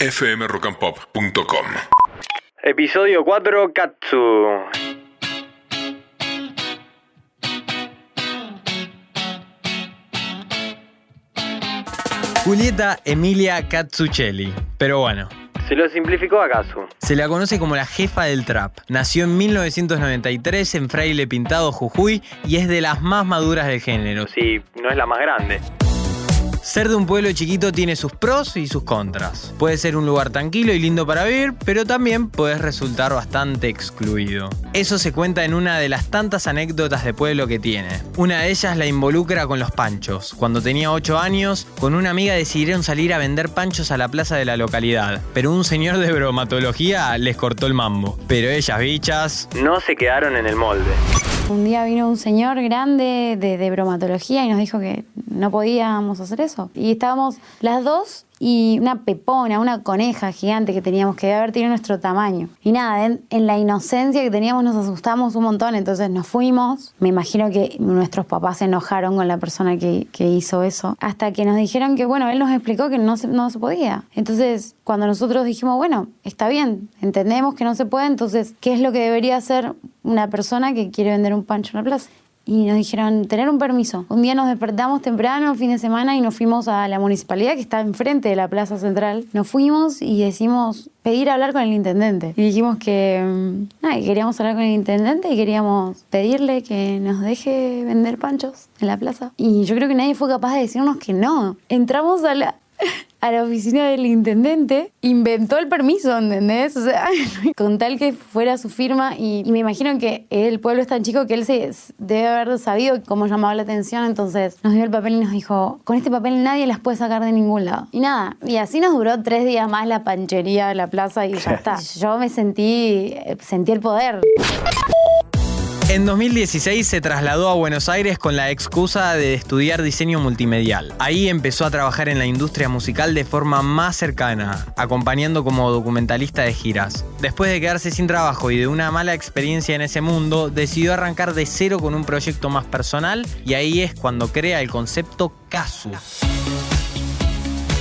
fmrockandpop.com. Episodio 4, Katsu. Julieta Emilia Katsuchelli. Pero bueno, ¿Se lo simplificó acaso? se la conoce como la jefa del trap. Nació en 1993 en Fraile Pintado, Jujuy, y es de las más maduras del género. Sí, no es la más grande. Ser de un pueblo chiquito tiene sus pros y sus contras. Puede ser un lugar tranquilo y lindo para vivir, pero también puedes resultar bastante excluido. Eso se cuenta en una de las tantas anécdotas de pueblo que tiene. Una de ellas la involucra con los panchos. Cuando tenía 8 años, con una amiga decidieron salir a vender panchos a la plaza de la localidad, pero un señor de bromatología les cortó el mambo. Pero ellas bichas... No se quedaron en el molde. Un día vino un señor grande de, de bromatología y nos dijo que no podíamos hacer eso. Y estábamos las dos y una pepona, una coneja gigante que teníamos que haber tenido nuestro tamaño. Y nada, en, la inocencia que teníamos nos asustamos un montón, entonces nos fuimos. Me imagino que nuestros papás se enojaron con la persona que, que hizo eso, hasta que nos dijeron que, bueno, él nos explicó que no no se podía. Entonces, cuando nosotros dijimos, bueno, está bien, entendemos que no se puede, entonces, ¿qué es lo que debería hacer una persona que quiere vender un pancho en la plaza? Y nos dijeron tener un permiso. Un día nos despertamos temprano, fin de semana, y nos fuimos a la municipalidad que está enfrente de la Plaza Central. Nos fuimos y decimos pedir hablar con el intendente. Y dijimos que, mm, nada, que queríamos hablar con el intendente y queríamos pedirle que nos deje vender panchos en la plaza. Y yo creo que nadie fue capaz de decirnos que no. Entramos a la, a la oficina del intendente, inventó el permiso, ¿entendés? O sea, con tal que fuera su firma y, y me imagino que el pueblo es tan chico que él se debe haber sabido cómo llamaba la atención, entonces nos dio el papel y nos dijo, con este papel nadie las puede sacar de ningún lado. Y nada, y así nos duró tres días más la panchería de la plaza y ya está. Yo me sentí, sentí el poder. En 2016 se trasladó a Buenos Aires con la excusa de estudiar diseño multimedial. Ahí empezó a trabajar en la industria musical de forma más cercana, acompañando como documentalista de giras. Después de quedarse sin trabajo y de una mala experiencia en ese mundo, decidió arrancar de cero con un proyecto más personal y ahí es cuando crea el concepto Casu.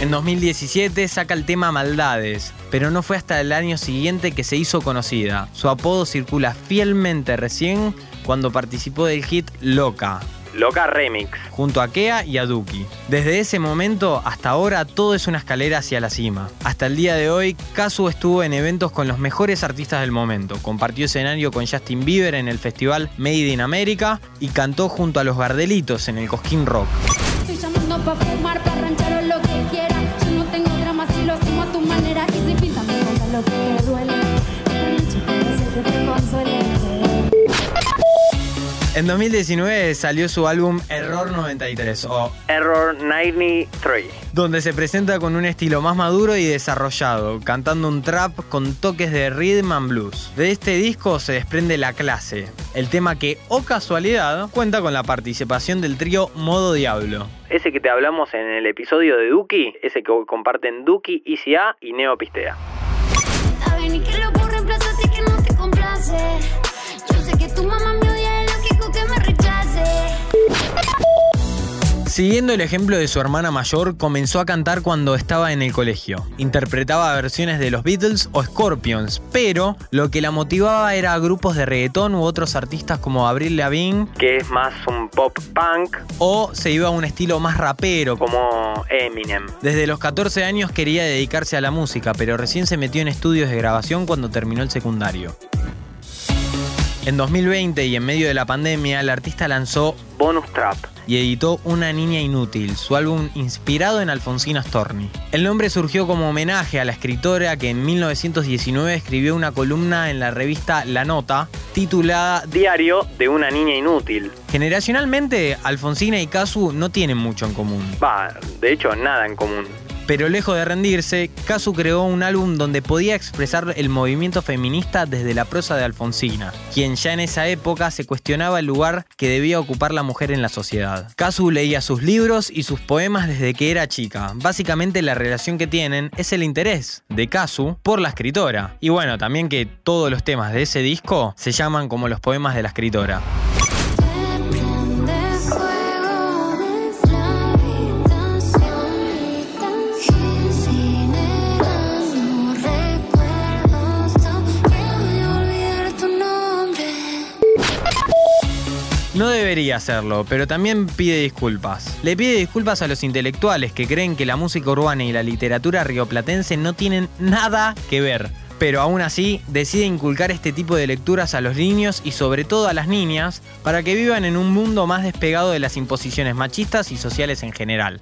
En 2017 saca el tema Maldades, pero no fue hasta el año siguiente que se hizo conocida. Su apodo circula fielmente recién cuando participó del hit Loca, Loca Remix. junto a Kea y a Duki. Desde ese momento hasta ahora todo es una escalera hacia la cima. Hasta el día de hoy, Kazu estuvo en eventos con los mejores artistas del momento. Compartió escenario con Justin Bieber en el festival Made in America y cantó junto a los Gardelitos en el Cosquín Rock. Estoy En 2019 salió su álbum Error 93 o Error 93. donde se presenta con un estilo más maduro y desarrollado, cantando un trap con toques de rhythm and blues. De este disco se desprende La Clase, el tema que, o casualidad, cuenta con la participación del trío Modo Diablo. Ese que te hablamos en el episodio de Duki, ese que comparten Duki, ICA y Neo Pistea. A ver, ni que lo ocurre en plaza, así que no te complace. Yo sé que tu mamá me Siguiendo el ejemplo de su hermana mayor, comenzó a cantar cuando estaba en el colegio. Interpretaba versiones de los Beatles o Scorpions, pero lo que la motivaba era grupos de reggaetón u otros artistas como Avril Lavigne Que es más un pop punk o se iba a un estilo más rapero. como Eminem. Desde los 14 años quería dedicarse a la música, pero recién se metió en estudios de grabación cuando terminó el secundario. En 2020 y en medio de la pandemia, el artista lanzó Bonus Trap. y editó Una Niña Inútil, su álbum inspirado en Alfonsina Storni. El nombre surgió como homenaje a la escritora que en 1919 escribió una columna en la revista La Nota titulada Diario de una niña inútil. Generacionalmente, Alfonsina y Casu no tienen mucho en común. Va, de hecho, nada en común. Pero lejos de rendirse, Casu creó un álbum donde podía expresar el movimiento feminista desde la prosa de Alfonsina, quien ya en esa época se cuestionaba el lugar que debía ocupar la mujer en la sociedad. Casu leía sus libros y sus poemas desde que era chica. Básicamente la relación que tienen es el interés de Casu por la escritora. Y bueno, también que todos los temas de ese disco se llaman como los poemas de la escritora. Debería hacerlo, pero también pide disculpas. Le pide disculpas a los intelectuales que creen que la música urbana y la literatura rioplatense no tienen nada que ver. Pero aún así, decide inculcar este tipo de lecturas a los niños y sobre todo a las niñas para que vivan en un mundo más despegado de las imposiciones machistas y sociales en general.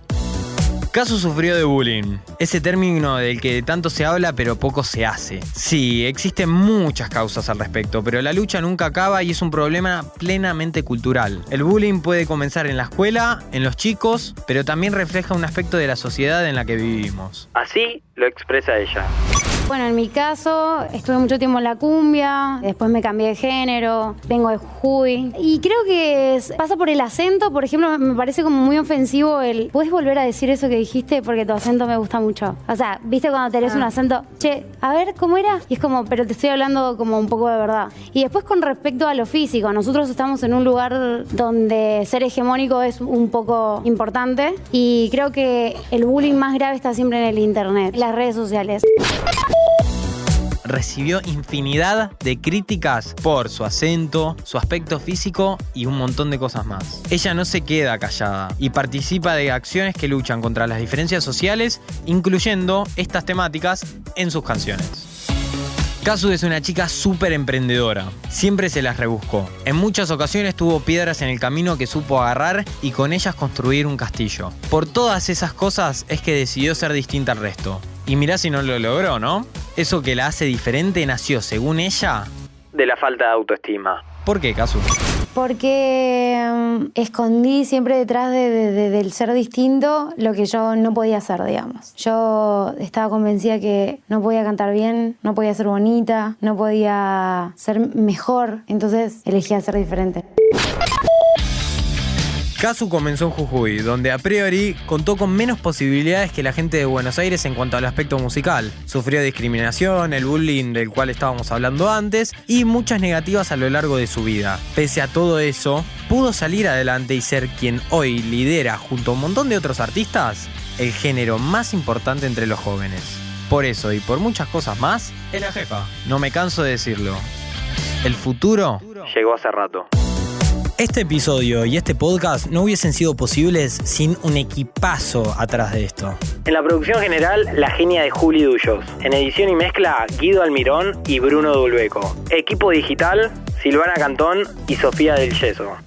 Caso sufrió de bullying, ese término del que tanto se habla pero poco se hace. Sí, existen muchas causas al respecto, pero la lucha nunca acaba y es un problema plenamente cultural. El bullying puede comenzar en la escuela, en los chicos, pero también refleja un aspecto de la sociedad en la que vivimos. Así lo expresa ella. Bueno, en mi caso, estuve mucho tiempo en la cumbia, después me cambié de género, vengo de Jujuy. Y creo que es- pasa por el acento, por ejemplo, me parece como muy ofensivo el. ¿Puedes volver a decir eso que dijiste? Porque tu acento me gusta mucho. O sea, viste cuando tenés un acento, che, a ver, ¿cómo era? Y es como, pero te estoy hablando como un poco de verdad. Y después con respecto a lo físico, nosotros estamos en un lugar donde ser hegemónico es un poco importante. Y creo que el bullying más grave está siempre en el internet, en las redes sociales. Recibió infinidad de críticas por su acento, su aspecto físico y un montón de cosas más. Ella no se queda callada y participa de acciones que luchan contra las diferencias sociales, incluyendo estas temáticas en sus canciones. Kazu es una chica súper emprendedora. Siempre se las rebuscó. En muchas ocasiones tuvo piedras en el camino que supo agarrar y con ellas construir un castillo. Por todas esas cosas es que decidió ser distinta al resto. Y mirá si no lo logró, ¿no? Eso que la hace diferente nació, según ella. De la falta de autoestima. ¿Por qué, Kazu? Porque mm, escondí siempre detrás de- de- de- del ser distinto lo que yo no podía hacer, digamos. Yo estaba convencida que no podía cantar bien, no podía ser bonita, no podía ser mejor, entonces elegí ser diferente. Kazu comenzó en Jujuy, donde a priori contó con menos posibilidades que la gente de Buenos Aires en cuanto al aspecto musical. Sufrió discriminación, el bullying del cual estábamos hablando antes y muchas negativas a lo largo de su vida. Pese a todo eso, pudo salir adelante y ser quien hoy lidera, junto a un montón de otros artistas, el género más importante entre los jóvenes. Por eso y por muchas cosas más, es la jefa. No me canso de decirlo. El futuro Llegó hace rato. Este episodio y este podcast no hubiesen sido posibles sin un equipazo atrás de esto. En la producción general, la genia de Juli Dullos. En edición y mezcla, Guido Almirón y Bruno Dulbeco. Equipo digital, Silvana Cantón y Sofía del Yeso.